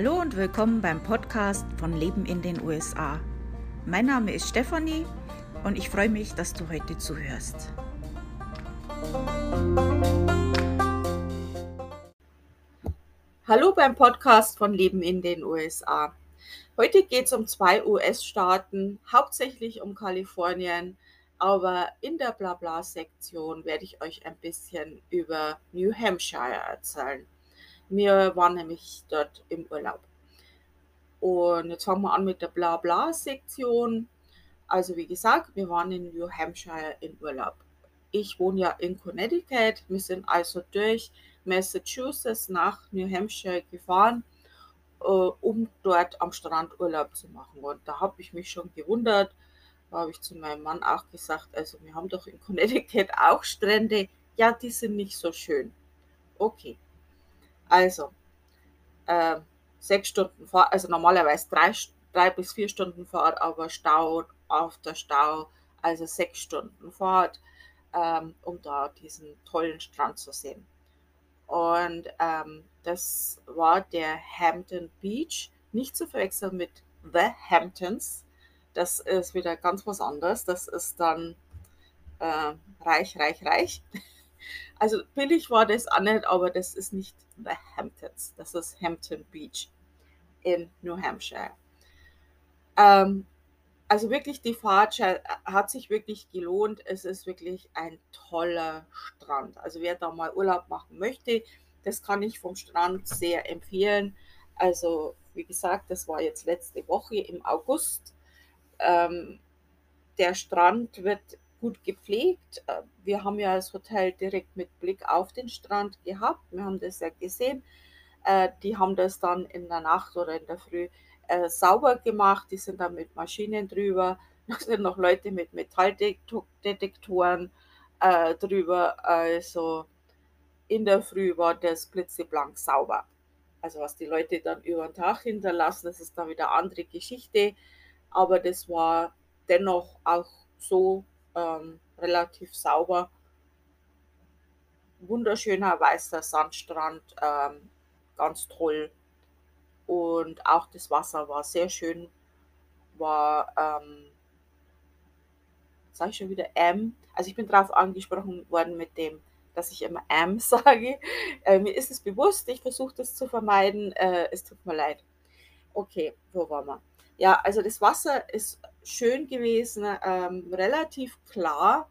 Hallo und willkommen beim Podcast von Leben in den USA. Mein Name ist Stefanie und ich freue mich, dass du heute zuhörst. Hallo beim Podcast von Leben in den USA. Heute geht es um zwei US-Staaten, hauptsächlich um Kalifornien, aber in der Blabla-Sektion werde ich euch ein bisschen über New Hampshire erzählen. Wir waren nämlich dort im Urlaub. Und jetzt fangen wir an mit der Blabla-Sektion. Also wie gesagt, wir waren in New Hampshire in Urlaub. Ich wohne ja in Connecticut. Wir sind also durch Massachusetts nach New Hampshire gefahren, äh, um dort am Strand Urlaub zu machen. Und da habe ich mich schon gewundert. Da habe ich zu meinem Mann auch gesagt, also wir haben doch in Connecticut auch Strände. Ja, die sind nicht so schön. Okay. Also, äh, sechs Stunden Fahrt, also normalerweise drei, drei bis vier Stunden Fahrt, aber Stau auf der Stau, also sechs Stunden Fahrt, ähm, um da diesen tollen Strand zu sehen. Und ähm, das war der Hampton Beach, nicht zu verwechseln mit The Hamptons. Das ist wieder ganz was anderes. Das ist dann äh, reich, reich, reich. Also billig war das auch nicht, aber das ist nicht The Hamptons. Das ist Hampton Beach in New Hampshire. Ähm, also wirklich, die Fahrt hat sich wirklich gelohnt. Es ist wirklich ein toller Strand. Also wer da mal Urlaub machen möchte, das kann ich vom Strand sehr empfehlen. Also wie gesagt, das war jetzt letzte Woche im August. Ähm, der Strand wird gut gepflegt. Äh, wir haben ja das Hotel direkt mit Blick auf den Strand gehabt. Wir haben das ja gesehen. Äh, die haben das dann in der Nacht oder in der Früh äh, sauber gemacht. Die sind dann mit Maschinen drüber. Da sind noch Leute mit Metalldetektoren drüber. Also in der Früh war das blitzeblank sauber. Also was die Leute dann über den Tag hinterlassen, das ist dann wieder eine andere Geschichte. Aber das war dennoch auch so ähm, relativ sauber. Wunderschöner weißer Sandstrand, ähm, ganz toll. Und auch das Wasser war sehr schön, war, ähm, sage ich schon wieder, M. Also ich bin darauf angesprochen worden mit dem, dass ich immer M sage. Äh, mir ist es bewusst, ich versuche das zu vermeiden. Äh, es tut mir leid. Okay, wo waren wir? Ja, also das Wasser ist schön gewesen, ähm, relativ klar.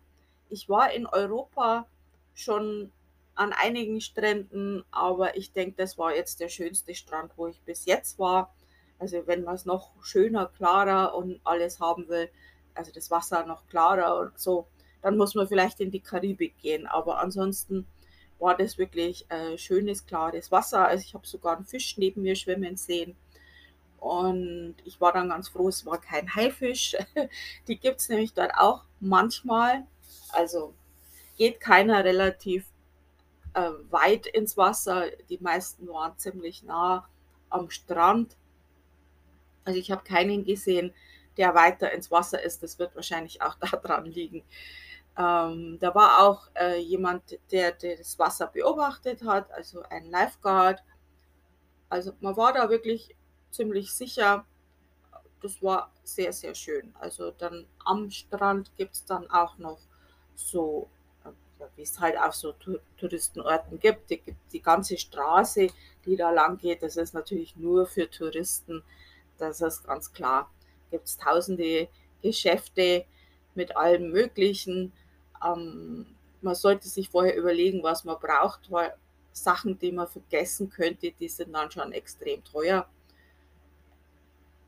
Ich war in Europa schon an einigen Stränden, aber ich denke, das war jetzt der schönste Strand, wo ich bis jetzt war. Also wenn man es noch schöner, klarer und alles haben will, also das Wasser noch klarer und so, dann muss man vielleicht in die Karibik gehen. Aber ansonsten war das wirklich äh, schönes, klares Wasser. Also ich habe sogar einen Fisch neben mir schwimmen sehen. Und ich war dann ganz froh, es war kein Haifisch. Die gibt es nämlich dort auch manchmal. Also geht keiner relativ äh, weit ins Wasser. Die meisten waren ziemlich nah am Strand. Also ich habe keinen gesehen, der weiter ins Wasser ist. Das wird wahrscheinlich auch daran liegen. Ähm, da war auch äh, jemand, der, der das Wasser beobachtet hat, also ein Lifeguard. Also man war da wirklich ziemlich sicher. Das war sehr, sehr schön. Also dann am Strand gibt es dann auch noch so, äh, wie es halt auch so Touristenorten gibt. Die, die ganze Straße, die da lang geht, das ist natürlich nur für Touristen. Das ist ganz klar. Gibt es tausende Geschäfte mit allem Möglichen. Ähm, man sollte sich vorher überlegen, was man braucht, weil Sachen, die man vergessen könnte, die sind dann schon extrem teuer.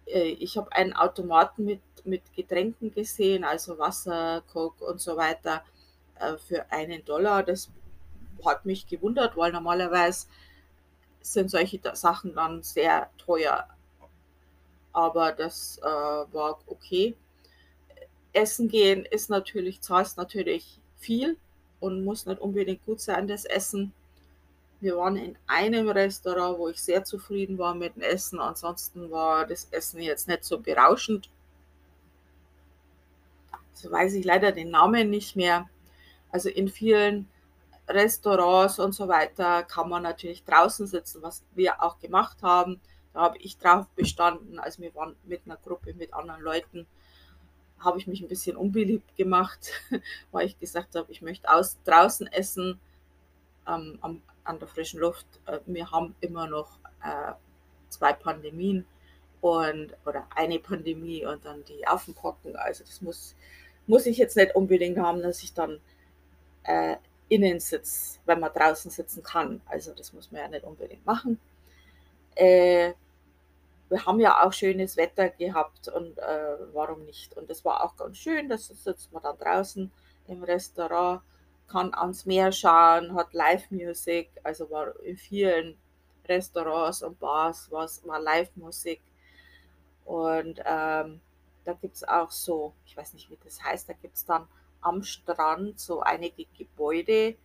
Äh, ich habe einen Automaten mit, mit Getränken gesehen, also Wasser, Coke und so weiter, äh, für einen Dollar. Das hat mich gewundert, weil normalerweise sind solche Sachen dann sehr teuer. Aber das äh, war okay. Essen gehen ist natürlich, zahlst natürlich viel und muss nicht unbedingt gut sein, das Essen. Wir waren in einem Restaurant, wo ich sehr zufrieden war mit dem Essen. Ansonsten war das Essen jetzt nicht so berauschend. So weiß ich leider den Namen nicht mehr. Also in vielen Restaurants und so weiter kann man natürlich draußen sitzen, was wir auch gemacht haben. Da habe ich drauf bestanden, also wir waren mit einer Gruppe mit anderen Leuten, habe ich mich ein bisschen unbeliebt gemacht, weil ich gesagt habe, ich möchte aus, draußen essen ähm, am, an der frischen Luft. Äh, wir haben immer noch äh, zwei Pandemien und oder eine Pandemie und dann die Affenpocken. Also das muss, muss ich jetzt nicht unbedingt haben, dass ich dann äh, innen sitze, wenn man draußen sitzen kann. Also das muss man ja nicht unbedingt machen. Äh, wir haben ja auch schönes Wetter gehabt und äh, warum nicht? Und das war auch ganz schön, das sitzt man dann draußen im Restaurant, kann ans Meer schauen, hat Live-Musik, also war in vielen Restaurants und Bars was, war Live-Musik. Und ähm, da gibt es auch so, ich weiß nicht, wie das heißt, da gibt es dann am Strand so einige Gebäude.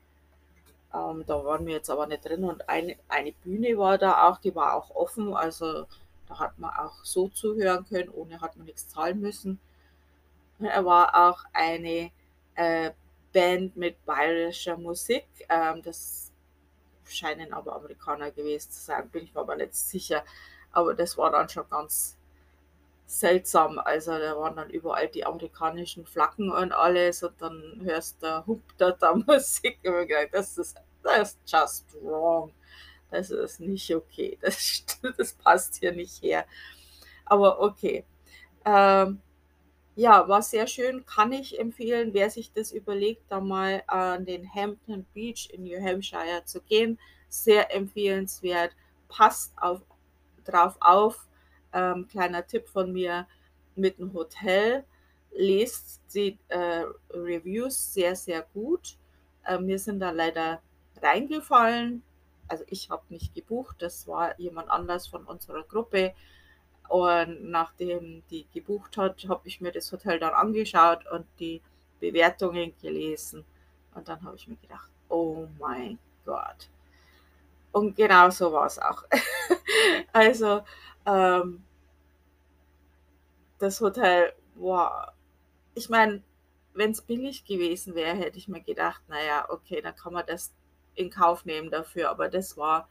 Ähm, da waren wir jetzt aber nicht drin und eine, eine Bühne war da auch, die war auch offen, also da hat man auch so zuhören können, ohne hat man nichts zahlen müssen. Und er war auch eine äh, Band mit bayerischer Musik. Ähm, das scheinen aber Amerikaner gewesen zu sein, bin ich mir aber nicht sicher. Aber das war dann schon ganz seltsam. Also da waren dann überall die amerikanischen Flaggen und alles und dann hörst du Hup da Musik und gedacht, das ist das ist just wrong. Das ist nicht okay. Das, das passt hier nicht her. Aber okay. Ähm, ja, war sehr schön, kann ich empfehlen, wer sich das überlegt, da mal an den Hampton Beach in New Hampshire zu gehen. Sehr empfehlenswert. Passt auf, drauf auf. Ähm, kleiner Tipp von mir mit dem Hotel. Lest die äh, Reviews sehr, sehr gut. Äh, mir sind da leider reingefallen. Also ich habe nicht gebucht, das war jemand anders von unserer Gruppe. Und nachdem die gebucht hat, habe ich mir das Hotel dann angeschaut und die Bewertungen gelesen. Und dann habe ich mir gedacht, oh mein Gott. Und genau so war es auch. also, ähm, das Hotel war, ich meine, wenn es billig gewesen wäre, hätte ich mir gedacht, naja, okay, dann kann man das in Kauf nehmen dafür. Aber das war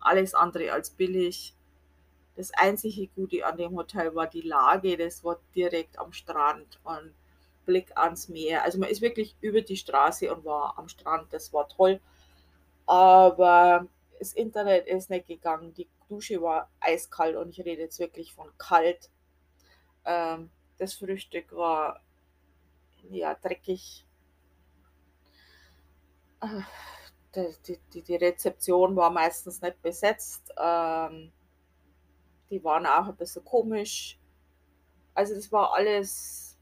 alles andere als billig. Das einzige Gute an dem Hotel war die Lage, das war direkt am Strand und Blick ans Meer. Also man ist wirklich über die Straße und war am Strand, das war toll. Aber das Internet ist nicht gegangen, die Dusche war eiskalt und ich rede jetzt wirklich von kalt. Ähm, das Frühstück war ja dreckig. Die, die, die Rezeption war meistens nicht besetzt. Ähm, die waren auch ein bisschen komisch. Also das war alles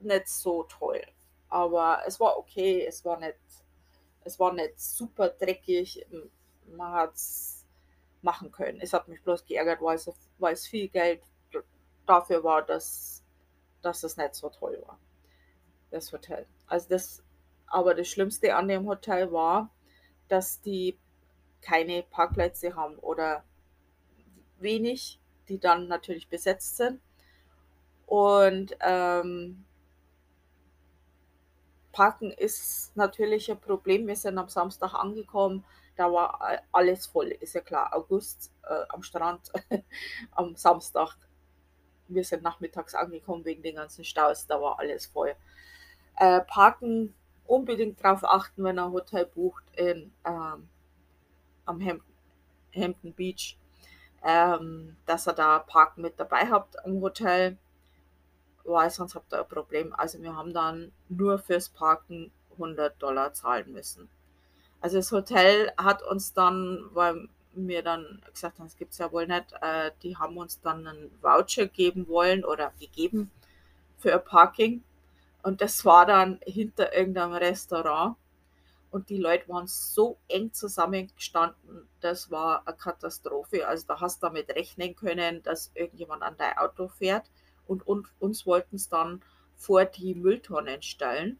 nicht so toll. Aber es war okay, es war nicht, es war nicht super dreckig. Man hat es machen können. Es hat mich bloß geärgert, weil es, weil es viel Geld dafür war, dass, dass es nicht so toll war. Das Hotel. Also das, aber das Schlimmste an dem Hotel war, dass die keine Parkplätze haben oder wenig, die dann natürlich besetzt sind. Und ähm, Parken ist natürlich ein Problem. Wir sind am Samstag angekommen, da war alles voll, ist ja klar. August äh, am Strand am Samstag. Wir sind nachmittags angekommen wegen den ganzen Staus, da war alles voll. Äh, Parken unbedingt darauf achten, wenn ein Hotel bucht in, ähm, am Hampton Beach ähm, dass ihr da Parken mit dabei habt im Hotel, weil sonst habt ihr ein Problem. Also wir haben dann nur fürs Parken 100 Dollar zahlen müssen. Also das Hotel hat uns dann, weil wir dann gesagt haben, das gibt es ja wohl nicht, äh, die haben uns dann einen Voucher geben wollen oder gegeben für ein Parking. Und das war dann hinter irgendeinem Restaurant und die Leute waren so eng zusammengestanden, das war eine Katastrophe. Also da hast du damit rechnen können, dass irgendjemand an dein Auto fährt und, und uns wollten es dann vor die Mülltonnen stellen.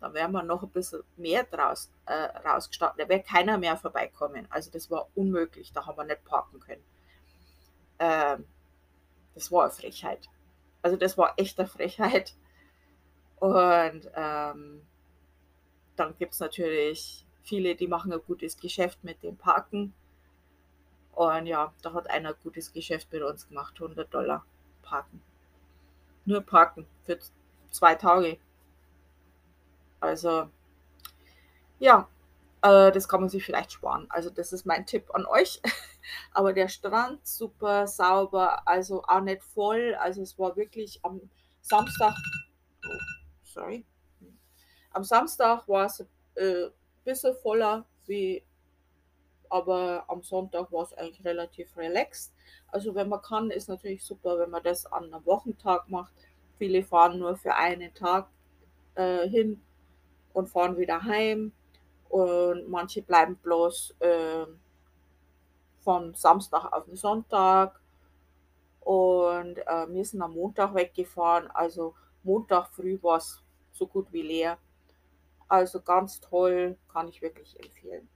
Da wären wir noch ein bisschen mehr draus, äh, rausgestanden. Da wäre keiner mehr vorbeikommen. Also das war unmöglich, da haben wir nicht parken können. Ähm, das war eine Frechheit. Also das war echt eine Frechheit. Und ähm, dann gibt es natürlich viele, die machen ein gutes Geschäft mit dem Parken. Und ja, da hat einer ein gutes Geschäft mit uns gemacht, 100 Dollar parken. Nur parken für zwei Tage. Also, ja, äh, das kann man sich vielleicht sparen. Also, das ist mein Tipp an euch. Aber der Strand super sauber, also auch nicht voll. Also, es war wirklich am Samstag, oh, sorry, am Samstag war es äh, ein bisschen voller wie aber am Sonntag war es eigentlich relativ relaxed. Also wenn man kann, ist natürlich super, wenn man das an einem Wochentag macht. Viele fahren nur für einen Tag äh, hin und fahren wieder heim und manche bleiben bloß äh, von Samstag auf den Sonntag und äh, wir sind am Montag weggefahren. Also Montag früh war es so gut wie leer. Also ganz toll, kann ich wirklich empfehlen.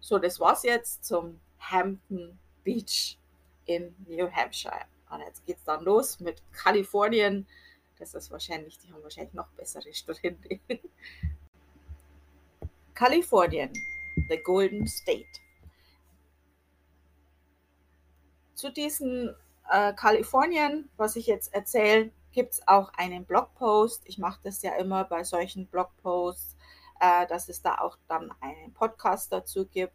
So, das war's jetzt zum Hampton Beach in New Hampshire. Und jetzt geht's dann los mit Kalifornien. Das ist wahrscheinlich, die haben wahrscheinlich noch bessere Strände. Kalifornien, the Golden State. Zu diesem äh, Kalifornien, was ich jetzt erzähle, gibt es auch einen Blogpost. Ich mache das ja immer bei solchen Blogposts äh, dass es da auch dann einen Podcast dazu gibt,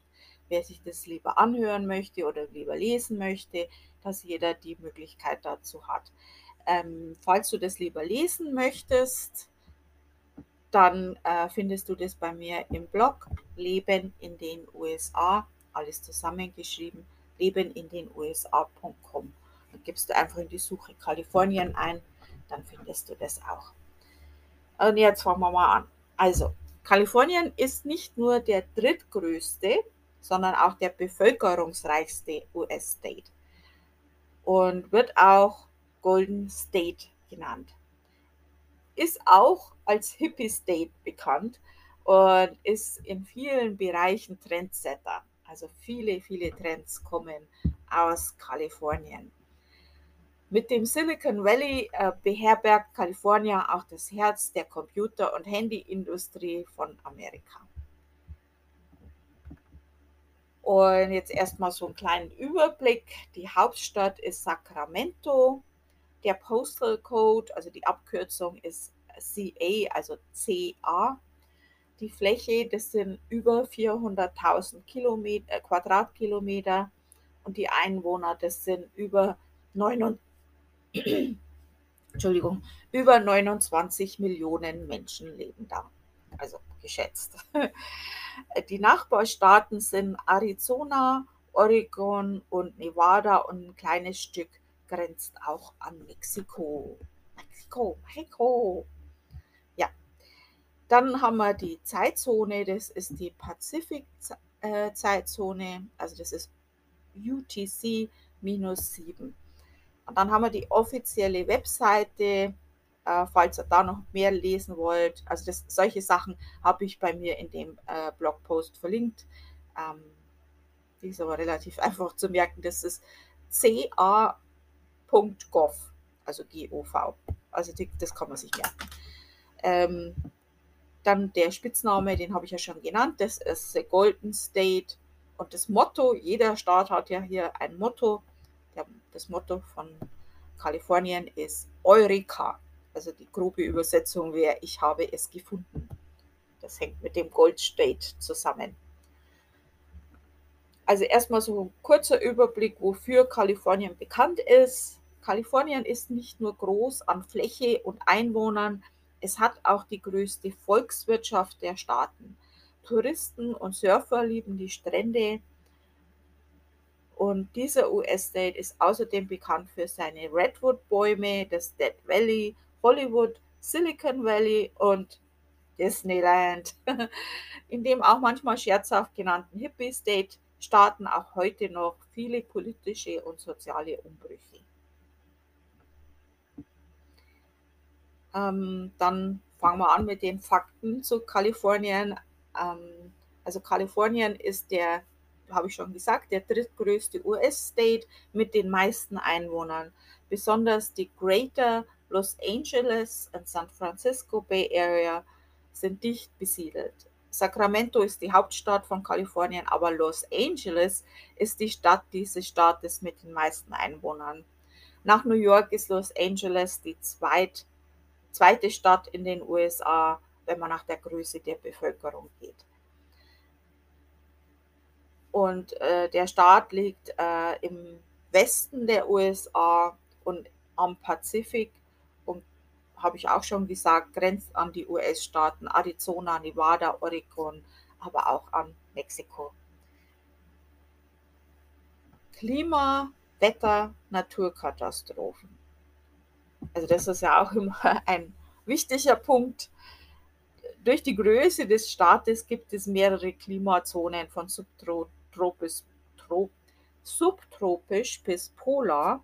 wer sich das lieber anhören möchte oder lieber lesen möchte, dass jeder die Möglichkeit dazu hat. Ähm, falls du das lieber lesen möchtest, dann äh, findest du das bei mir im Blog Leben in den USA, alles zusammengeschrieben, leben in den USA.com. Dann gibst du einfach in die Suche Kalifornien ein, dann findest du das auch. Und jetzt fangen wir mal an. Also, Kalifornien ist nicht nur der drittgrößte, sondern auch der bevölkerungsreichste US-State und wird auch Golden State genannt. Ist auch als Hippie State bekannt und ist in vielen Bereichen Trendsetter. Also viele, viele Trends kommen aus Kalifornien. Mit dem Silicon Valley äh, beherbergt Kalifornien auch das Herz der Computer- und Handyindustrie von Amerika. Und jetzt erstmal so einen kleinen Überblick. Die Hauptstadt ist Sacramento. Der Postal Code, also die Abkürzung ist CA, also CA. Die Fläche, das sind über 400.000 äh, Quadratkilometer und die Einwohner, das sind über 29 Entschuldigung, über 29 Millionen Menschen leben da. Also geschätzt. Die Nachbarstaaten sind Arizona, Oregon und Nevada und ein kleines Stück grenzt auch an Mexiko. Mexiko, Mexiko. Ja. Dann haben wir die Zeitzone, das ist die Pazifik-Zeitzone, also das ist UTC minus 7. Und dann haben wir die offizielle Webseite, äh, falls ihr da noch mehr lesen wollt. Also das, solche Sachen habe ich bei mir in dem äh, Blogpost verlinkt. Ähm, die ist aber relativ einfach zu merken. Das ist ca.gov, also G-O-V. Also die, das kann man sich merken. Ähm, dann der Spitzname, den habe ich ja schon genannt, das ist The Golden State. Und das Motto, jeder Staat hat ja hier ein Motto der, das Motto von Kalifornien ist Eureka. Also die grobe Übersetzung wäre, ich habe es gefunden. Das hängt mit dem Gold State zusammen. Also erstmal so ein kurzer Überblick, wofür Kalifornien bekannt ist. Kalifornien ist nicht nur groß an Fläche und Einwohnern, es hat auch die größte Volkswirtschaft der Staaten. Touristen und Surfer lieben die Strände, und dieser US-State ist außerdem bekannt für seine Redwood-Bäume, das Dead Valley, Hollywood, Silicon Valley und Disneyland. In dem auch manchmal scherzhaft genannten Hippie State starten auch heute noch viele politische und soziale Umbrüche. Ähm, dann fangen wir an mit den Fakten zu Kalifornien. Ähm, also Kalifornien ist der habe ich schon gesagt, der drittgrößte US-State mit den meisten Einwohnern. Besonders die Greater Los Angeles und San Francisco Bay Area sind dicht besiedelt. Sacramento ist die Hauptstadt von Kalifornien, aber Los Angeles ist die Stadt dieses Staates mit den meisten Einwohnern. Nach New York ist Los Angeles die zweit, zweite Stadt in den USA, wenn man nach der Größe der Bevölkerung geht. Und äh, der Staat liegt äh, im Westen der USA und am Pazifik und habe ich auch schon gesagt, grenzt an die US-Staaten Arizona, Nevada, Oregon, aber auch an Mexiko. Klima, Wetter, Naturkatastrophen. Also das ist ja auch immer ein wichtiger Punkt. Durch die Größe des Staates gibt es mehrere Klimazonen von subtropisch, subtropisch bis polar.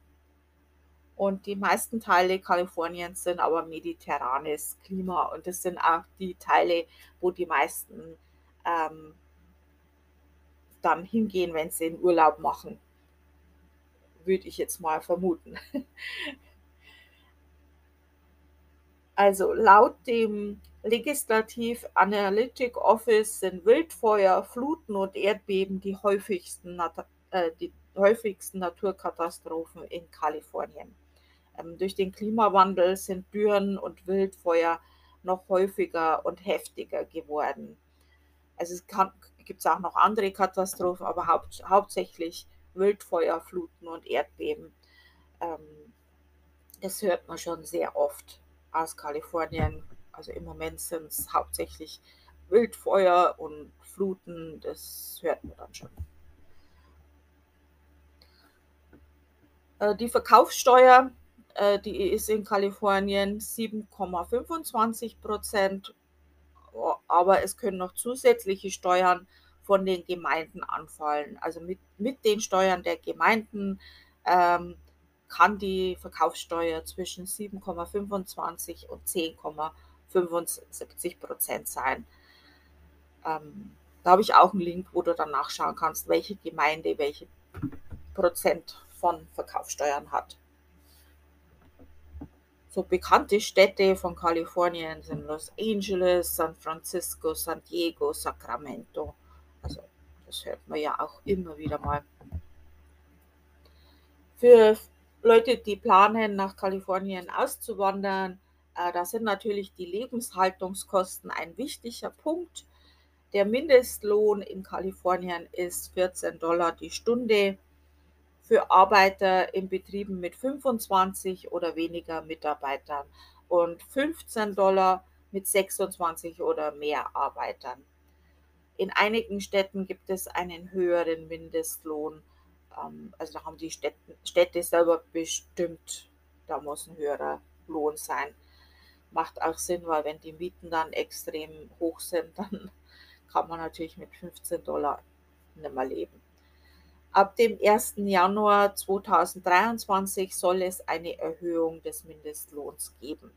Und die meisten Teile Kaliforniens sind aber mediterranes Klima. Und das sind auch die Teile, wo die meisten ähm, dann hingehen, wenn sie den Urlaub machen. Würde ich jetzt mal vermuten. Also laut dem Legislative Analytic Office sind Wildfeuer, Fluten und Erdbeben die häufigsten, äh, die häufigsten Naturkatastrophen in Kalifornien. Ähm, durch den Klimawandel sind Dürren und Wildfeuer noch häufiger und heftiger geworden. Also es gibt auch noch andere Katastrophen, aber haupt, hauptsächlich Wildfeuer, Fluten und Erdbeben. Ähm, das hört man schon sehr oft aus Kalifornien. Also im Moment sind es hauptsächlich Wildfeuer und Fluten, das hört man dann schon. Äh, die Verkaufssteuer äh, die ist in Kalifornien 7,25 Prozent, aber es können noch zusätzliche Steuern von den Gemeinden anfallen. Also mit, mit den Steuern der Gemeinden ähm, kann die Verkaufssteuer zwischen 7,25 und 10,75 Prozent sein. Ähm, da habe ich auch einen Link, wo du dann nachschauen kannst, welche Gemeinde welche Prozent von Verkaufssteuern hat. So bekannte Städte von Kalifornien sind Los Angeles, San Francisco, San Diego, Sacramento. Also das hört man ja auch immer wieder mal. Für Leute, die planen, nach Kalifornien auszuwandern, äh, da sind natürlich die Lebenshaltungskosten ein wichtiger Punkt. Der Mindestlohn in Kalifornien ist 14 Dollar die Stunde für Arbeiter in Betrieben mit 25 oder weniger Mitarbeitern und 15 Dollar mit 26 oder mehr Arbeitern. In einigen Städten gibt es einen höheren Mindestlohn. Ähm, also da haben die Städte, Städte selber bestimmt, da muss ein höherer Lohn sein. Macht auch Sinn, weil wenn die Mieten dann extrem hoch sind, dann kann man natürlich mit 15 Dollar nicht mehr leben. Ab dem 1. Januar 2023 soll es eine Erhöhung des Mindestlohns geben.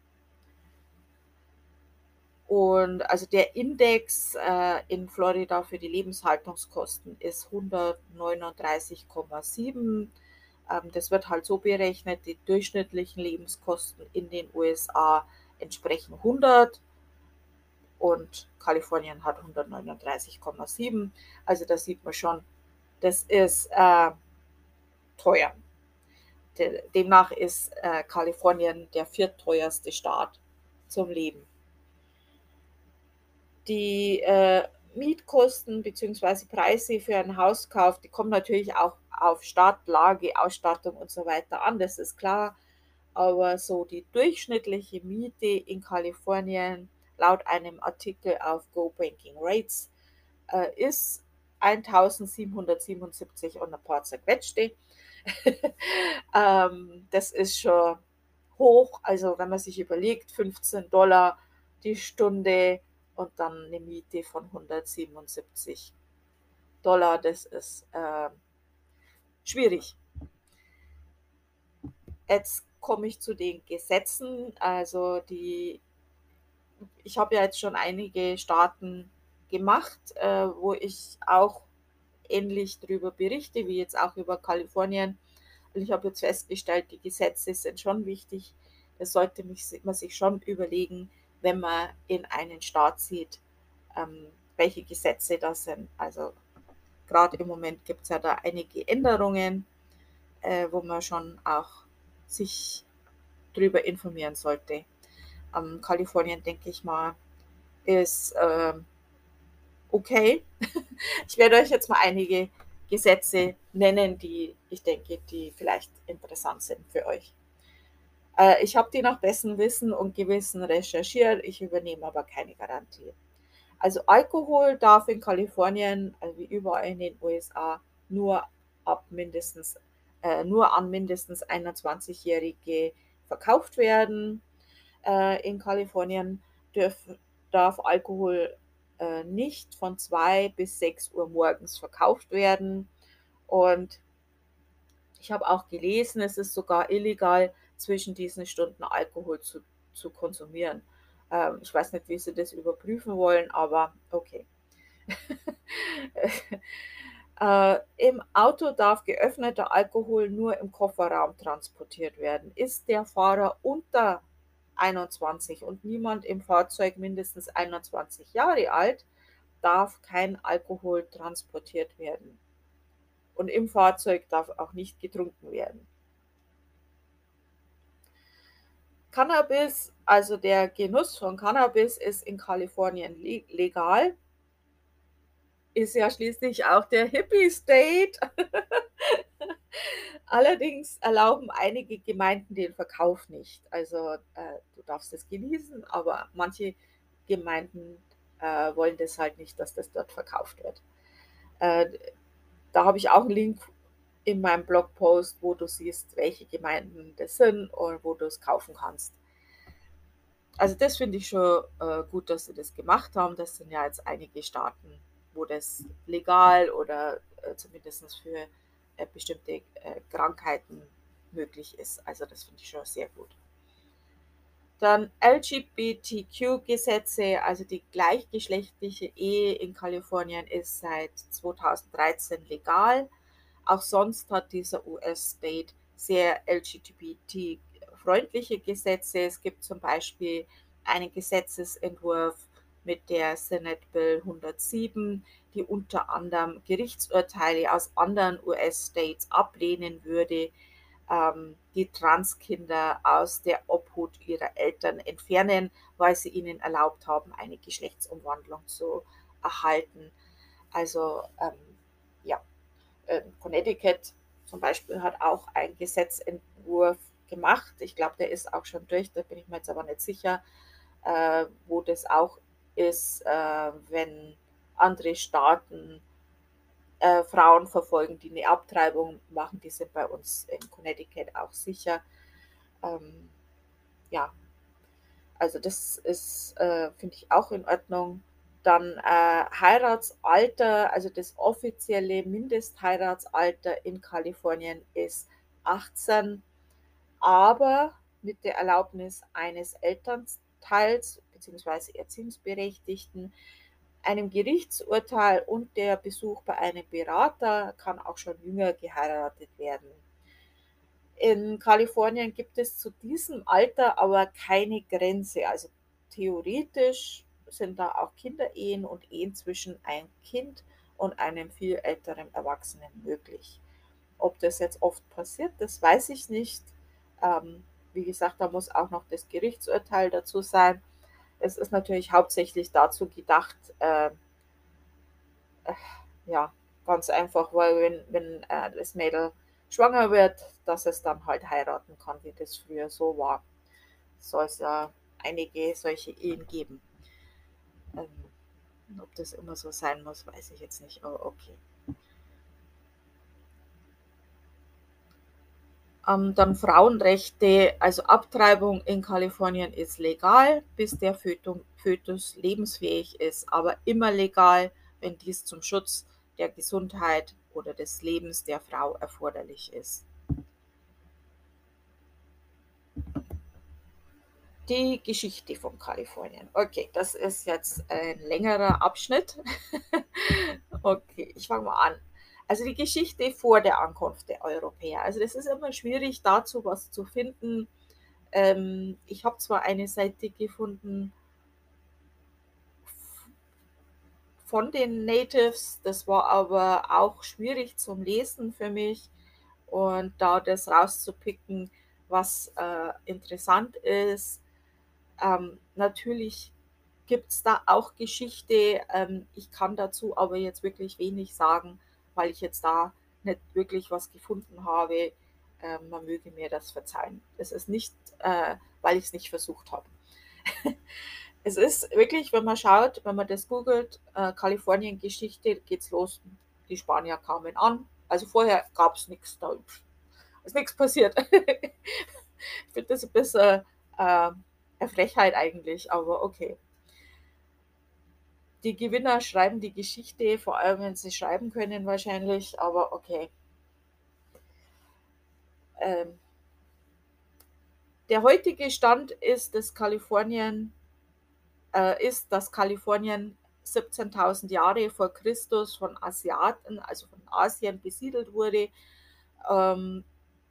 Und also der Index äh, in Florida für die Lebenshaltungskosten ist 139,7. Ähm, das wird halt so berechnet, die durchschnittlichen Lebenskosten in den USA entsprechen 100 und Kalifornien hat 139,7. Also da sieht man schon, das ist äh, teuer. Demnach ist äh, Kalifornien der viertteuerste Staat zum Leben. Die äh, Mietkosten bzw. Preise für einen Hauskauf, die kommen natürlich auch auf Startlage, Ausstattung und so weiter an, das ist klar. Aber so die durchschnittliche Miete in Kalifornien laut einem Artikel auf Go Banking Rates äh, ist 1777 und ein paar zerquetschte. ähm, das ist schon hoch. Also wenn man sich überlegt, 15 Dollar die Stunde und dann eine Miete von 177 Dollar, das ist äh, schwierig. Jetzt komme ich zu den Gesetzen. Also die, ich habe ja jetzt schon einige Staaten gemacht, äh, wo ich auch ähnlich darüber berichte, wie jetzt auch über Kalifornien. Und ich habe jetzt festgestellt, die Gesetze sind schon wichtig. Das sollte man sich schon überlegen, wenn man in einen Staat zieht, ähm, welche Gesetze das sind. Also gerade im Moment gibt es ja da einige Änderungen, äh, wo man schon auch sich darüber informieren sollte. Ähm, Kalifornien, denke ich mal, ist äh, okay. ich werde euch jetzt mal einige Gesetze nennen, die ich denke, die vielleicht interessant sind für euch. Äh, ich habe die nach bestem Wissen und Gewissen recherchiert, ich übernehme aber keine Garantie. Also Alkohol darf in Kalifornien, also wie überall in den USA, nur ab mindestens, äh, nur an mindestens 21-Jährige verkauft werden. Äh, in Kalifornien dürf, darf Alkohol äh, nicht von 2 bis 6 Uhr morgens verkauft werden. Und ich habe auch gelesen, es ist sogar illegal, zwischen diesen Stunden Alkohol zu, zu konsumieren. Ähm, ich weiß nicht, wie sie das überprüfen wollen, aber okay. äh, Im Auto darf geöffneter Alkohol nur im Kofferraum transportiert werden. Ist der Fahrer unter 21 und niemand im Fahrzeug mindestens 21 Jahre alt, darf kein Alkohol transportiert werden. Und im Fahrzeug darf auch nicht getrunken werden. Cannabis, also der Genuss von Cannabis ist in Kalifornien legal. Ist ja schließlich auch der Hippie-State. Allerdings erlauben einige Gemeinden den Verkauf nicht. Also äh, du darfst es genießen, aber manche Gemeinden äh, wollen das halt nicht, dass das dort verkauft wird. Äh, da habe ich auch einen Link in meinem Blogpost, wo du siehst, welche Gemeinden das sind und wo du es kaufen kannst. Also das finde ich schon äh, gut, dass sie das gemacht haben. Das sind ja jetzt einige Staaten, wo das legal oder äh, zumindest für äh, bestimmte äh, Krankheiten möglich ist. Also das finde ich schon sehr gut. Dann LGBTQ-Gesetze, also die gleichgeschlechtliche Ehe in Kalifornien ist seit 2013 legal. Auch sonst hat dieser US-State sehr LGBT-freundliche Gesetze. Es gibt zum Beispiel einen Gesetzesentwurf mit der Senate Bill 107, die unter anderem Gerichtsurteile aus anderen US-States ablehnen würde, ähm, die Transkinder aus der Obhut ihrer Eltern entfernen, weil sie ihnen erlaubt haben, eine Geschlechtsumwandlung zu erhalten. Also ähm, ja, äh, Connecticut zum Beispiel hat auch einen Gesetzentwurf gemacht. Ich glaube, der ist auch schon durch, da bin ich mir jetzt aber nicht sicher, äh, wo das auch ist, äh, wenn andere Staaten äh, Frauen verfolgen, die eine Abtreibung machen. Die sind bei uns in Connecticut auch sicher. Ähm, ja, also das ist, äh, finde ich, auch in Ordnung. Dann äh, Heiratsalter, also das offizielle Mindestheiratsalter in Kalifornien ist 18, aber mit der Erlaubnis eines Elternteils bzw. Erziehungsberechtigten einem Gerichtsurteil und der Besuch bei einem Berater kann auch schon jünger geheiratet werden. In Kalifornien gibt es zu diesem Alter aber keine Grenze. Also theoretisch sind da auch Kinderehen und Ehen zwischen einem Kind und einem viel älteren Erwachsenen möglich. Ob das jetzt oft passiert, das weiß ich nicht. Ähm, wie gesagt, da muss auch noch das Gerichtsurteil dazu sein. Es ist natürlich hauptsächlich dazu gedacht, äh, äh, ja, ganz einfach, weil wenn, wenn äh, das Mädel schwanger wird, dass es dann halt heiraten kann, wie das früher so war. Soll es ja einige solche Ehen geben. Ähm, ob das immer so sein muss, weiß ich jetzt nicht, aber okay. Ähm, dann Frauenrechte, also Abtreibung in Kalifornien ist legal, bis der Fötus lebensfähig ist, aber immer legal, wenn dies zum Schutz der Gesundheit oder des Lebens der Frau erforderlich ist. Die Geschichte von Kalifornien. Okay, das ist jetzt ein längerer Abschnitt. okay, ich fange mal an. Also die Geschichte vor der Ankunft der Europäer. Also das ist immer schwierig, dazu was zu finden. Ähm, ich habe zwar eine Seite gefunden von den Natives. Das war aber auch schwierig zum Lesen für mich und da das rauszupicken, was äh, interessant ist. Ähm, natürlich gibt es da auch Geschichte. Ähm, ich kann dazu aber jetzt wirklich wenig sagen, weil ich jetzt da nicht wirklich was gefunden habe. Ähm, man möge mir das verzeihen. Es ist nicht, äh, weil ich es nicht versucht habe. es ist wirklich, wenn man schaut, wenn man das googelt, äh, Kalifornien-Geschichte, geht's los. Die Spanier kamen an. Also vorher gab es nichts, da ist nichts passiert. ich finde das ein bisschen äh, eine Frechheit eigentlich, aber okay. Die Gewinner schreiben die Geschichte, vor allem wenn sie schreiben können wahrscheinlich, aber okay. Ähm, der heutige Stand ist, dass Kalifornien äh, ist, dass Kalifornien 17.000 Jahre vor Christus von Asiaten, also von Asien besiedelt wurde. Ähm,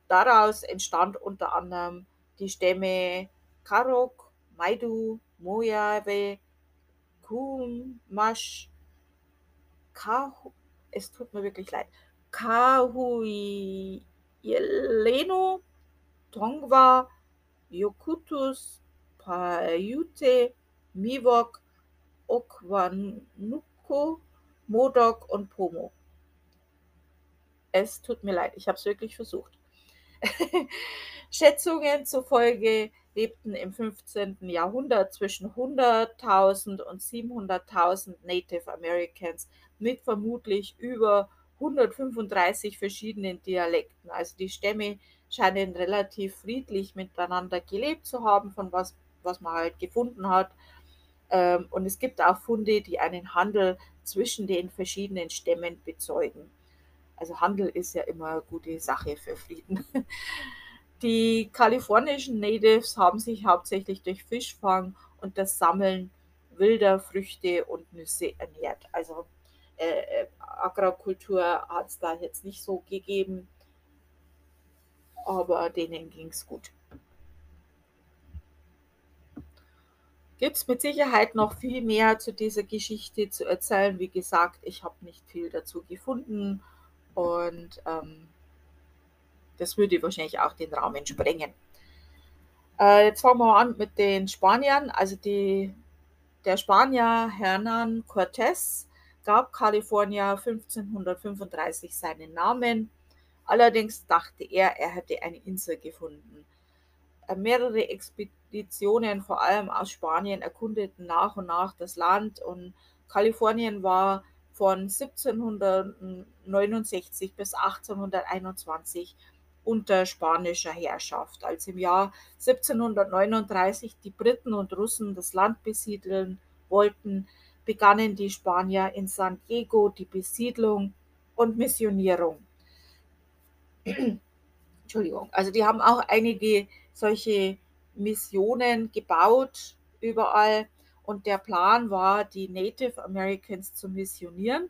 daraus entstand unter anderem die Stämme Karok, Maidu, Mojave, Kumash, Kahu, es tut mir wirklich leid, Kahuileno, Tongva, Yokutus, Paiute, Miwok, Okwanuko, Modok und Pomo. Es tut mir leid, ich habe es wirklich versucht. Schätzungen zufolge lebten im 15. Jahrhundert zwischen 100.000 und 700.000 Native Americans mit vermutlich über 135 verschiedenen Dialekten. Also die Stämme scheinen relativ friedlich miteinander gelebt zu haben, von was, was man halt gefunden hat. Ähm, und es gibt auch Funde, die einen Handel zwischen den verschiedenen Stämmen bezeugen. Also Handel ist ja immer eine gute Sache für Frieden. Die kalifornischen Natives haben sich hauptsächlich durch Fischfang und das Sammeln wilder Früchte und Nüsse ernährt. Also äh, äh Agrarkultur hat es da jetzt nicht so gegeben, aber denen ging es gut. Gibt es mit Sicherheit noch viel mehr zu dieser Geschichte zu erzählen. Wie gesagt, ich habe nicht viel dazu gefunden und ähm, das würde wahrscheinlich auch den Rahmen sprengen. Äh, jetzt fangen wir an mit den Spaniern. Also die, der Spanier Hernán Cortés gab Kalifornien 1535 seinen Namen. Allerdings dachte er, er hätte eine Insel gefunden. Äh, mehrere Expeditionen, vor allem aus Spanien, erkundeten nach und nach das Land und Kalifornien war von 1769 bis 1821 unter spanischer Herrschaft. Als im Jahr 1739 die Briten und Russen das Land besiedeln wollten, begannen die Spanier in San Diego die Besiedlung und Missionierung. Entschuldigung, also die haben auch einige solche Missionen gebaut überall und der Plan war, die Native Americans zu missionieren.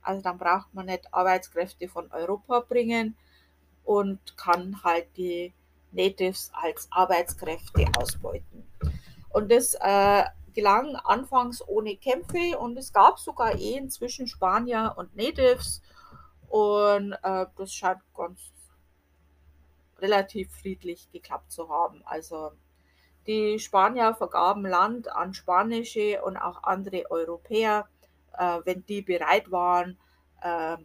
Also dann braucht man nicht Arbeitskräfte von Europa bringen und kann halt die Natives als Arbeitskräfte ausbeuten. Und das äh, gelang anfangs ohne Kämpfe und es gab sogar Ehen zwischen Spanier und Natives und äh, das scheint ganz relativ friedlich geklappt zu haben. Also die Spanier vergaben Land an spanische und auch andere Europäer, äh, wenn die bereit waren, äh,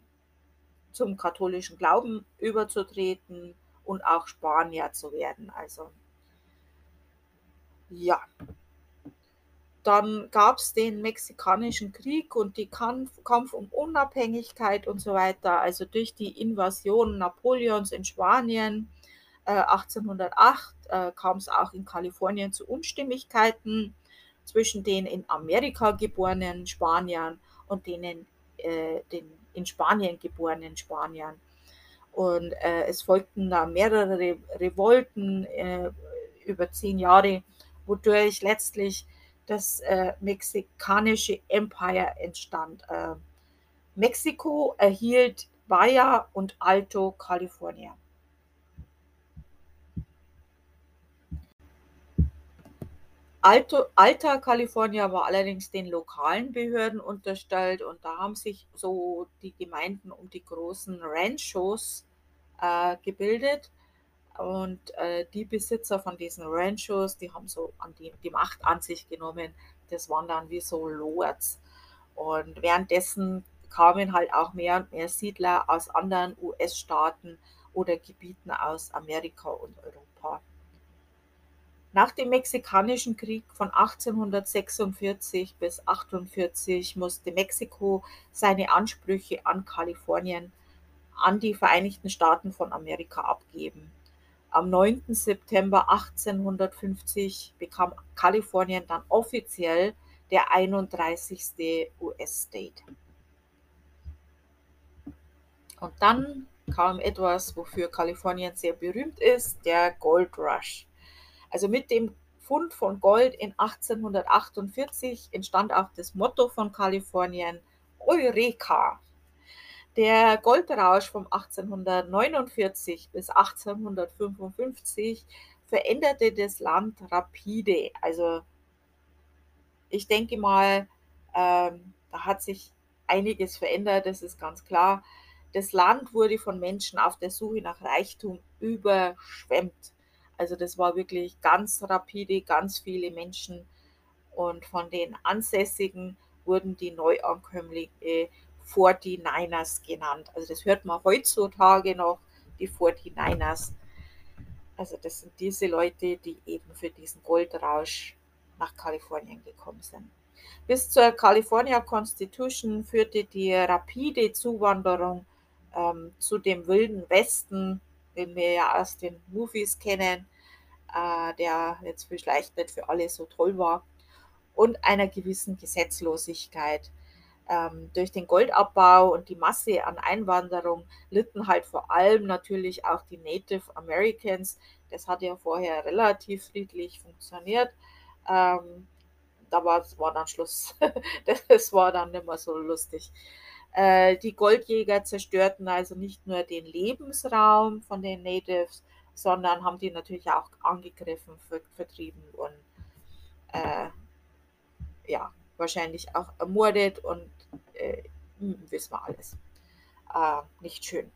zum katholischen Glauben überzutreten und auch Spanier zu werden. Also ja. Dann gab es den Mexikanischen Krieg und die Kampf, Kampf um Unabhängigkeit und so weiter. Also durch die Invasion Napoleons in Spanien 1808 äh, äh, kam es auch in Kalifornien zu Unstimmigkeiten zwischen den in Amerika geborenen Spaniern und denen äh, den in Spanien geborenen Spaniern. Und äh, es folgten da mehrere Re Revolten äh, über zehn Jahre, wodurch letztlich das äh, mexikanische Empire entstand. Mexiko erhielt Baja und Alto California. Alto, Alta California war allerdings den lokalen Behörden unterstellt und da haben sich so die Gemeinden um die großen Ranchos äh, gebildet. Und äh, die Besitzer von diesen Ranchos, die haben so an die, die Macht an sich genommen. Das waren dann wie so Lords. Und währenddessen kamen halt auch mehr und mehr Siedler aus anderen US-Staaten oder Gebieten aus Amerika und Europa. Nach dem Mexikanischen Krieg von 1846 bis 1848 musste Mexiko seine Ansprüche an Kalifornien an die Vereinigten Staaten von Amerika abgeben. Am 9. September 1850 bekam Kalifornien dann offiziell der 31. US-State. Und dann kam etwas, wofür Kalifornien sehr berühmt ist, der Gold Rush. Also mit dem Fund von Gold in 1848 entstand auch das Motto von Kalifornien Eureka. Der Goldrausch von 1849 bis 1855 veränderte das Land rapide. Also ich denke mal, ähm, da hat sich einiges verändert, das ist ganz klar. Das Land wurde von Menschen auf der Suche nach Reichtum überschwemmt. Also das war wirklich ganz rapide, ganz viele Menschen. Und von den Ansässigen wurden die Neuankömmlinge 49ers genannt. Also das hört man heutzutage noch, die 49ers. Also das sind diese Leute, die eben für diesen Goldrausch nach Kalifornien gekommen sind. Bis zur California Constitution führte die rapide Zuwanderung ähm, zu dem wilden Westen den wir ja aus den Movies kennen, äh, der jetzt vielleicht nicht für alle so toll war, und einer gewissen Gesetzlosigkeit. Ähm, durch den Goldabbau und die Masse an Einwanderung litten halt vor allem natürlich auch die Native Americans. Das hat ja vorher relativ friedlich funktioniert. Ähm, da war, war dann Schluss. das war dann nicht mehr so lustig. Äh, die Goldjäger zerstörten also nicht nur den Lebensraum von den Natives, sondern haben die natürlich auch angegriffen, vertrieben und äh, ja, wahrscheinlich auch ermordet und äh, hm, wissen wir alles. Äh, nicht schön.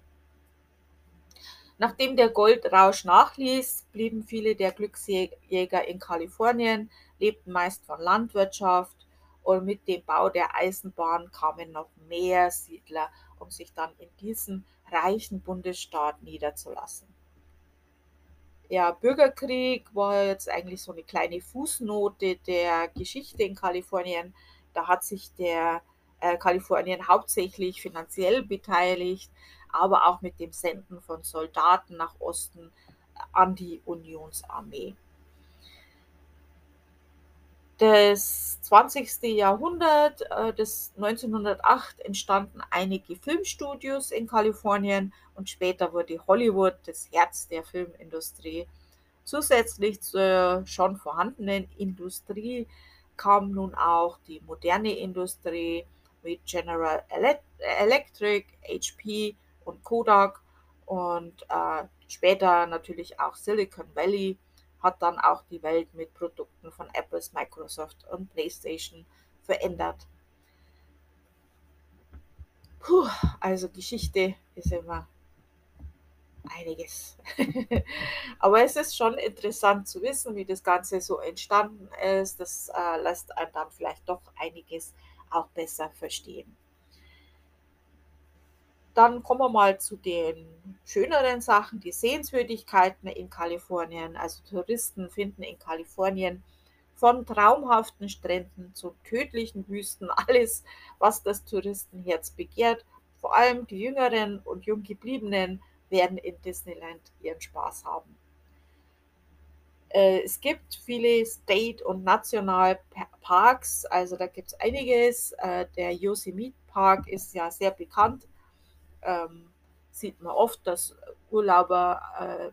Nachdem der Goldrausch nachließ, blieben viele der Glücksjäger in Kalifornien, lebten meist von Landwirtschaft und mit dem Bau der Eisenbahn kamen noch mehr Siedler, um sich dann in diesem reichen Bundesstaat niederzulassen. Ja, Bürgerkrieg war jetzt eigentlich so eine kleine Fußnote der Geschichte in Kalifornien. Da hat sich der äh, Kalifornien hauptsächlich finanziell beteiligt, aber auch mit dem Senden von Soldaten nach Osten an die Unionsarmee des 20. Jahrhundert, äh, des 1908 entstanden einige Filmstudios in Kalifornien und später wurde Hollywood das Herz der Filmindustrie. Zusätzlich zur schon vorhandenen Industrie kam nun auch die moderne Industrie wie General Electric, HP und Kodak und äh, später natürlich auch Silicon Valley hat dann auch die Welt mit Produkten von Apples, Microsoft und PlayStation verändert. Puh, also Geschichte ist immer einiges. Aber es ist schon interessant zu wissen, wie das Ganze so entstanden ist. Das äh, lässt einem dann vielleicht doch einiges auch besser verstehen. Dann kommen wir mal zu den schöneren Sachen, die Sehenswürdigkeiten in Kalifornien. Also Touristen finden in Kalifornien von traumhaften Stränden zu tödlichen Wüsten alles, was das Touristenherz begehrt. Vor allem die Jüngeren und Junggebliebenen werden in Disneyland ihren Spaß haben. Äh, es gibt viele State- und Nationalparks, also da gibt es einiges. Äh, der Yosemite Park ist ja sehr bekannt ähm, sieht man oft, dass Urlauber äh,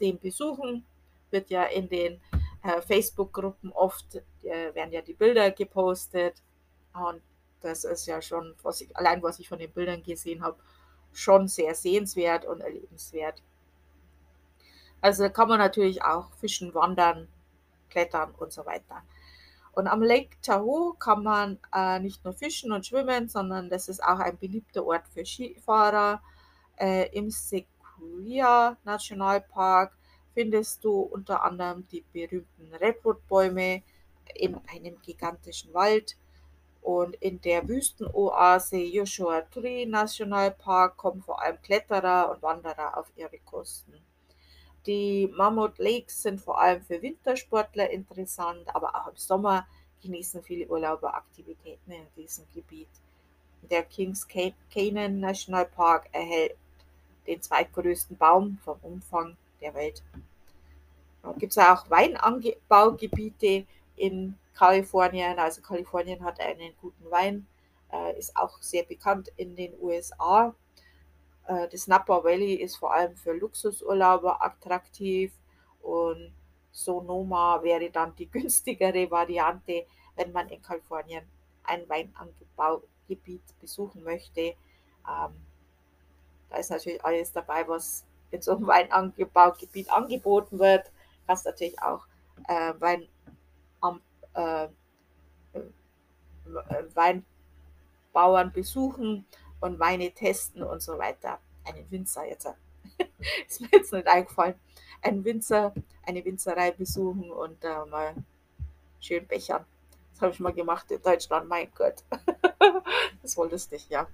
den besuchen. Wird ja in den äh, Facebook-Gruppen oft, äh, werden ja die Bilder gepostet. Und das ist ja schon, was ich, allein was ich von den Bildern gesehen habe, schon sehr sehenswert und erlebenswert. Also kann man natürlich auch fischen, wandern klettern und so weiter. Und am Lake Tahoe kann man äh, nicht nur fischen und schwimmen, sondern das ist auch ein beliebter Ort für Skifahrer. Äh, Im Sequoia Nationalpark findest du unter anderem die berühmten Redwood-Bäume in einem gigantischen Wald. Und in der Wüstenoase Joshua Tree Nationalpark kommen vor allem Kletterer und Wanderer auf ihre Kosten. Die Mammoth Lakes sind vor allem für Wintersportler interessant, aber auch im Sommer genießen viele Urlauber Aktivitäten in diesem Gebiet. Der Kings Canyon National Park erhält den zweitgrößten Baum vom Umfang der Welt. Da gibt es auch Weinanbaugebiete in Kalifornien. Also Kalifornien hat einen guten Wein, äh, ist auch sehr bekannt in den USA. Äh, das Napa Valley ist vor allem für Luxusurlauber attraktiv und Sonoma wäre dann die günstigere Variante, wenn man in Kalifornien ein Weinanbaugebiet besuchen möchte. Ähm, da ist natürlich alles dabei, was in so einem Weinanbaugebiet angeboten wird. Du kannst natürlich auch äh, Wein, äh, Weinbauern besuchen und Weine testen und so weiter. Einen Winzer jetzt. ist mir jetzt nicht eingefallen. Einen Winzer, eine Winzerei besuchen und äh, mal schön bechern. Das habe ich mal gemacht in Deutschland, mein Gott. das wollte ich nicht, ja.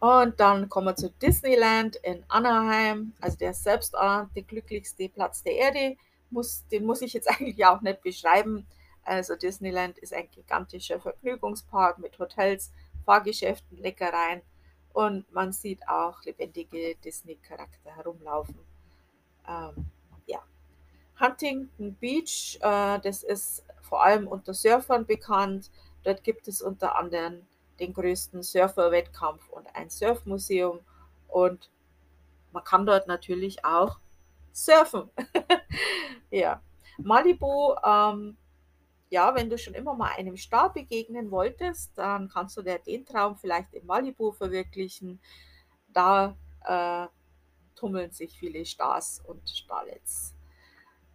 Und dann kommen wir zu Disneyland in Anaheim, also der selbsternannte glücklichste Platz der Erde. Muss, den muss ich jetzt eigentlich auch nicht beschreiben. Also Disneyland ist ein gigantischer Vergnügungspark mit Hotels, Fahrgeschäften, Leckereien und man sieht auch lebendige Disney-Charakter herumlaufen. Ähm, ja. Huntington Beach, äh, das ist vor allem unter Surfern bekannt. Dort gibt es unter anderem den größten Surfer-Wettkampf und ein Surfmuseum und man kann dort natürlich auch surfen. ja. Malibu ähm, ja, wenn du schon immer mal einem Star begegnen wolltest, dann kannst du dir den Traum vielleicht in Malibu verwirklichen. Da äh, tummeln sich viele Stars und Starlets.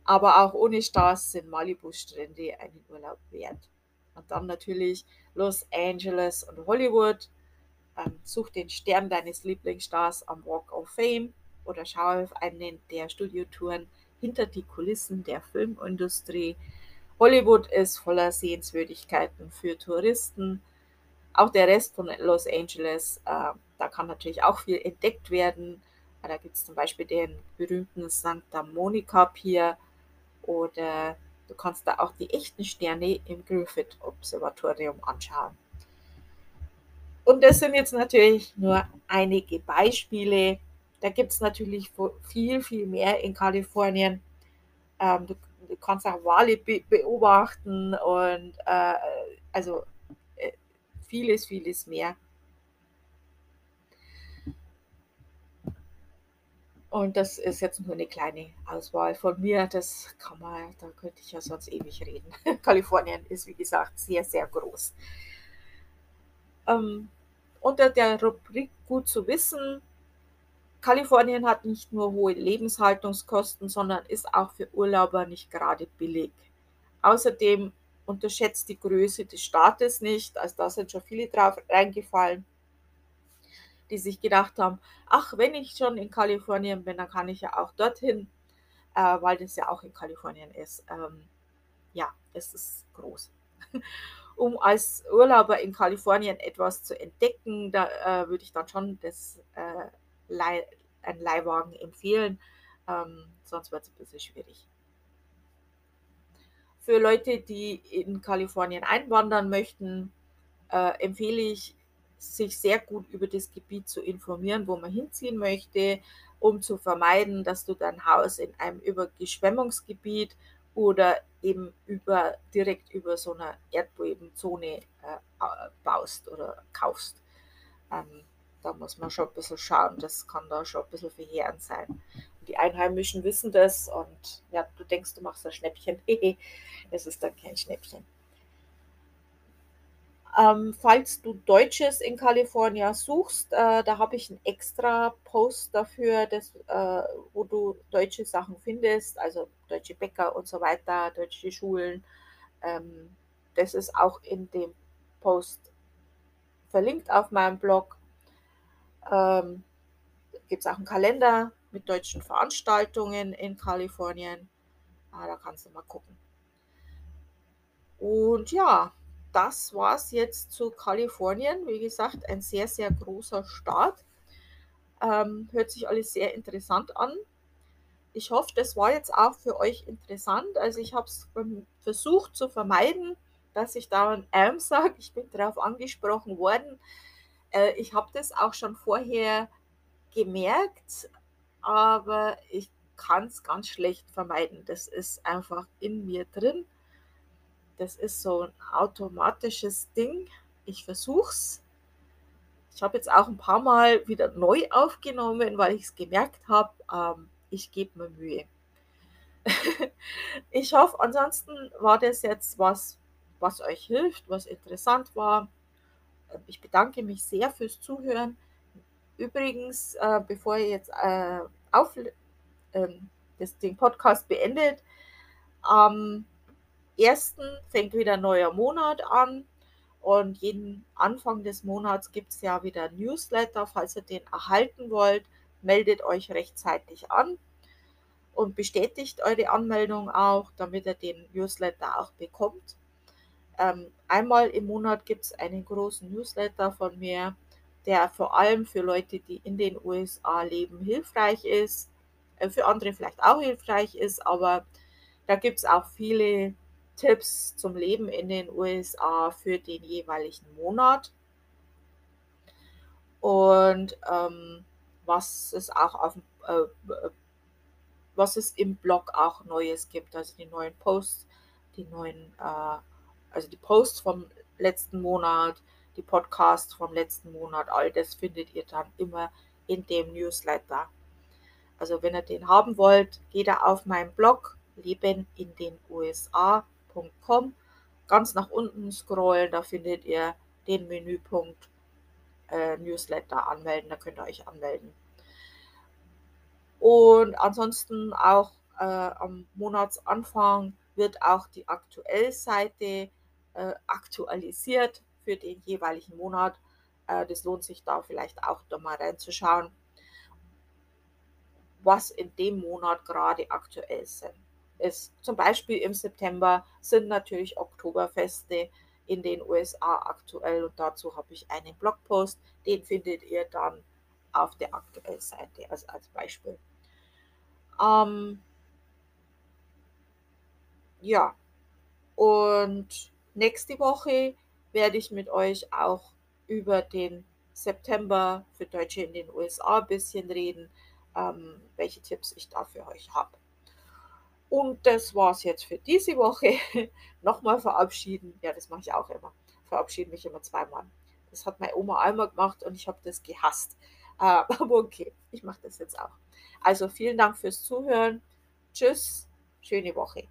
Aber auch ohne Stars sind Malibu-Strände einen Urlaub wert. Und dann natürlich Los Angeles und Hollywood. Ähm, such den Stern deines Lieblingsstars am Walk of Fame oder schau auf einen der Studiotouren hinter die Kulissen der Filmindustrie Hollywood ist voller Sehenswürdigkeiten für Touristen. Auch der Rest von Los Angeles, äh, da kann natürlich auch viel entdeckt werden. Da gibt es zum Beispiel den berühmten Santa Monica Pier oder du kannst da auch die echten Sterne im Griffith Observatorium anschauen. Und das sind jetzt natürlich nur einige Beispiele. Da gibt es natürlich viel, viel mehr in Kalifornien. Ähm, du du kannst auch Wale be beobachten und äh, also äh, vieles, vieles mehr. Und das ist jetzt nur eine kleine Auswahl von mir. Das kann man, da könnte ich ja sonst ewig reden. Kalifornien ist, wie gesagt, sehr, sehr groß. Ähm, unter der Rubrik Gut zu wissen Kalifornien hat nicht nur hohe Lebenshaltungskosten, sondern ist auch für Urlauber nicht gerade billig. Außerdem unterschätzt die Größe des Staates nicht, also da sind schon viele drauf reingefallen, die sich gedacht haben, ach, wenn ich schon in Kalifornien bin, dann kann ich ja auch dorthin, äh, weil das ja auch in Kalifornien ist. Ähm, ja, es ist groß. um als Urlauber in Kalifornien etwas zu entdecken, da äh, würde ich dann schon das äh, Leih, einen Leihwagen empfehlen. Ähm, sonst wird es ein bisschen schwierig. Für Leute, die in Kalifornien einwandern möchten, äh, empfehle ich, sich sehr gut über das Gebiet zu informieren, wo man hinziehen möchte, um zu vermeiden, dass du dein Haus in einem Übergeschwemmungsgebiet oder eben über, direkt über so einer Erdbebenzone äh, baust oder kaufst. Ähm, da muss man schon ein bisschen schauen, das kann da schon ein bisschen verheerend sein. Die Einheimischen wissen das und ja, du denkst, du machst ein Schnäppchen. es ist dann kein Schnäppchen. Ähm, falls du Deutsches in Kalifornien suchst, äh, da habe ich einen extra Post dafür, das, äh, wo du deutsche Sachen findest, also deutsche Bäcker und so weiter, deutsche Schulen. Ähm, das ist auch in dem Post verlinkt auf meinem Blog. Ähm, Gibt es auch einen Kalender mit deutschen Veranstaltungen in Kalifornien. Ah, da kannst du mal gucken. Und ja, das war es jetzt zu Kalifornien. Wie gesagt, ein sehr, sehr großer Staat. Ähm, hört sich alles sehr interessant an. Ich hoffe, das war jetzt auch für euch interessant. Also ich habe es versucht zu vermeiden, dass ich da ein Ähm sage. Ich bin darauf angesprochen worden. Äh, ich habe das auch schon vorher gemerkt, aber ich kann es ganz schlecht vermeiden. Das ist einfach in mir drin. Das ist so ein automatisches Ding. Ich versuch's. Ich habe jetzt auch ein paar Mal wieder neu aufgenommen, weil ich es gemerkt habe, ähm, ich gebe mir Mühe. ich hoffe, ansonsten war das jetzt was, was euch hilft, was interessant war. Ich bedanke mich sehr fürs Zuhören. Übrigens, äh, bevor ihr jetzt äh, auf, ähm, das, den Podcast beendet, am 1. fängt wieder ein neuer Monat an und jeden Anfang des Monats gibt es ja wieder Newsletter. Falls ihr den erhalten wollt, meldet euch rechtzeitig an und bestätigt eure Anmeldung auch, damit ihr den Newsletter auch bekommt. Ähm, einmal im Monat gibt es einen großen Newsletter von mir, der vor allem für Leute, die in den USA leben, hilfreich ist. Äh, für andere vielleicht auch hilfreich ist, aber da gibt es auch viele Tipps zum Leben in den USA für den jeweiligen Monat. Und ähm, was es auch auf äh, was es im Blog auch Neues gibt, also die neuen Posts, die neuen, äh, also die Posts vom letzten Monat, die Podcasts vom letzten Monat, all das findet ihr dann immer in dem Newsletter. Also wenn ihr den haben wollt, geht ihr auf meinen Blog leben in den USA.com, ganz nach unten scrollen, da findet ihr den Menüpunkt äh, Newsletter anmelden, da könnt ihr euch anmelden. Und ansonsten auch äh, am Monatsanfang wird auch die Aktuellseite äh, aktualisiert für den jeweiligen Monat. Äh, das lohnt sich da vielleicht auch da mal reinzuschauen, was in dem Monat gerade aktuell sind. ist. Zum Beispiel im September sind natürlich Oktoberfeste in den USA aktuell und dazu habe ich einen Blogpost, den findet ihr dann auf der Aktuellseite also als Beispiel. Ähm, ja, und nächste Woche werde ich mit euch auch über den September für Deutsche in den USA ein bisschen reden, ähm, welche Tipps ich da für euch habe. Und das war es jetzt für diese Woche. Nochmal verabschieden. Ja, das mache ich auch immer. Verabschiede mich immer zweimal. Das hat meine Oma einmal gemacht und ich habe das gehasst. Äh, aber okay, ich mache das jetzt auch. Also vielen Dank fürs Zuhören. Tschüss, schöne Woche.